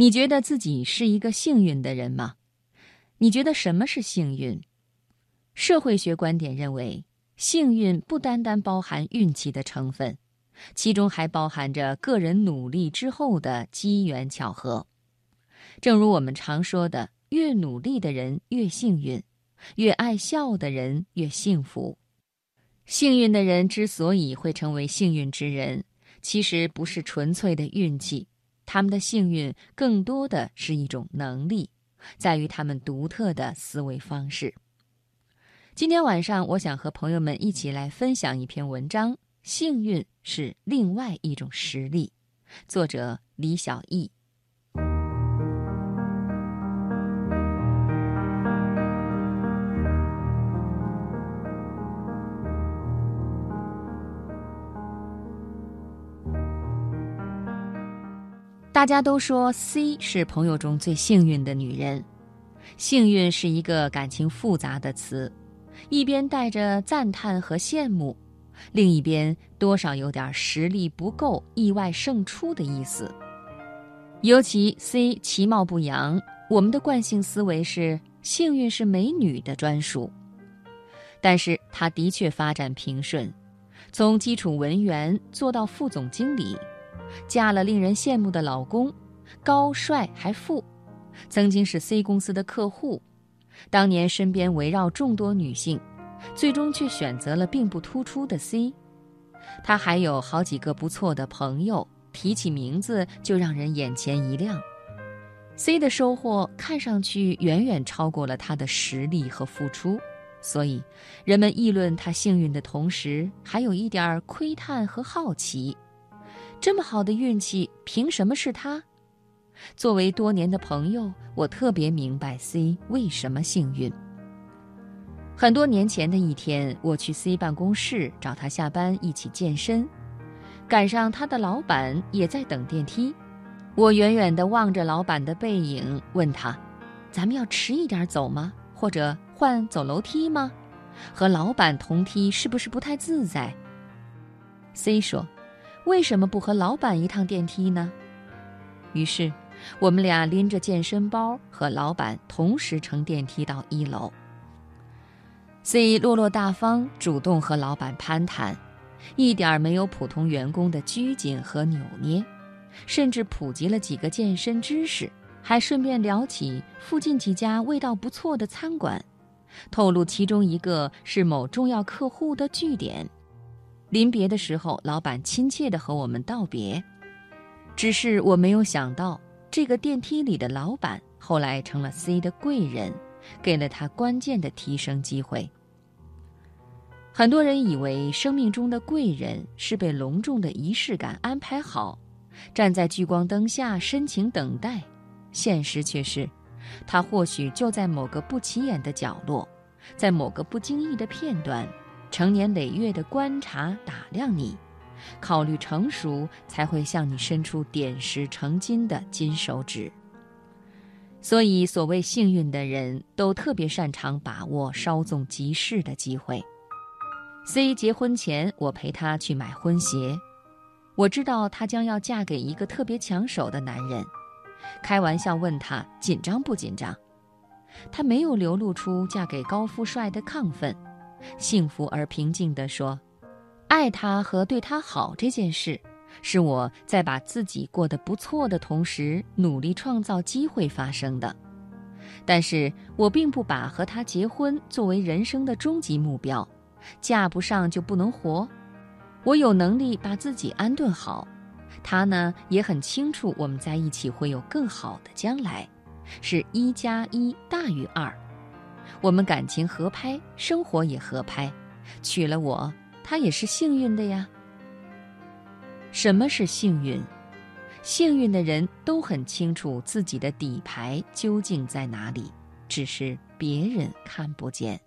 你觉得自己是一个幸运的人吗？你觉得什么是幸运？社会学观点认为，幸运不单单包含运气的成分，其中还包含着个人努力之后的机缘巧合。正如我们常说的，越努力的人越幸运，越爱笑的人越幸福。幸运的人之所以会成为幸运之人，其实不是纯粹的运气。他们的幸运更多的是一种能力，在于他们独特的思维方式。今天晚上，我想和朋友们一起来分享一篇文章：幸运是另外一种实力。作者李小艺。大家都说 C 是朋友中最幸运的女人。幸运是一个感情复杂的词，一边带着赞叹和羡慕，另一边多少有点实力不够、意外胜出的意思。尤其 C 其貌不扬，我们的惯性思维是幸运是美女的专属。但是她的确发展平顺，从基础文员做到副总经理。嫁了令人羡慕的老公，高帅还富，曾经是 C 公司的客户。当年身边围绕众多女性，最终却选择了并不突出的 C。他还有好几个不错的朋友，提起名字就让人眼前一亮。C 的收获看上去远远超过了他的实力和付出，所以人们议论他幸运的同时，还有一点窥探和好奇。这么好的运气，凭什么是他？作为多年的朋友，我特别明白 C 为什么幸运。很多年前的一天，我去 C 办公室找他下班一起健身，赶上他的老板也在等电梯。我远远地望着老板的背影，问他：“咱们要迟一点走吗？或者换走楼梯吗？和老板同梯是不是不太自在？”C 说。为什么不和老板一趟电梯呢？于是，我们俩拎着健身包和老板同时乘电梯到一楼。C 落落大方，主动和老板攀谈，一点没有普通员工的拘谨和扭捏，甚至普及了几个健身知识，还顺便聊起附近几家味道不错的餐馆，透露其中一个是某重要客户的据点。临别的时候，老板亲切地和我们道别。只是我没有想到，这个电梯里的老板后来成了 C 的贵人，给了他关键的提升机会。很多人以为生命中的贵人是被隆重的仪式感安排好，站在聚光灯下深情等待。现实却是，他或许就在某个不起眼的角落，在某个不经意的片段。成年累月的观察打量你，考虑成熟，才会向你伸出点石成金的金手指。所以，所谓幸运的人都特别擅长把握稍纵即逝的机会。C 结婚前，我陪她去买婚鞋，我知道她将要嫁给一个特别抢手的男人，开玩笑问她紧张不紧张，她没有流露出嫁给高富帅的亢奋。幸福而平静地说：“爱他和对他好这件事，是我在把自己过得不错的同时，努力创造机会发生的。但是我并不把和他结婚作为人生的终极目标，嫁不上就不能活。我有能力把自己安顿好，他呢也很清楚我们在一起会有更好的将来，是一加一大于二。”我们感情合拍，生活也合拍，娶了我，他也是幸运的呀。什么是幸运？幸运的人都很清楚自己的底牌究竟在哪里，只是别人看不见。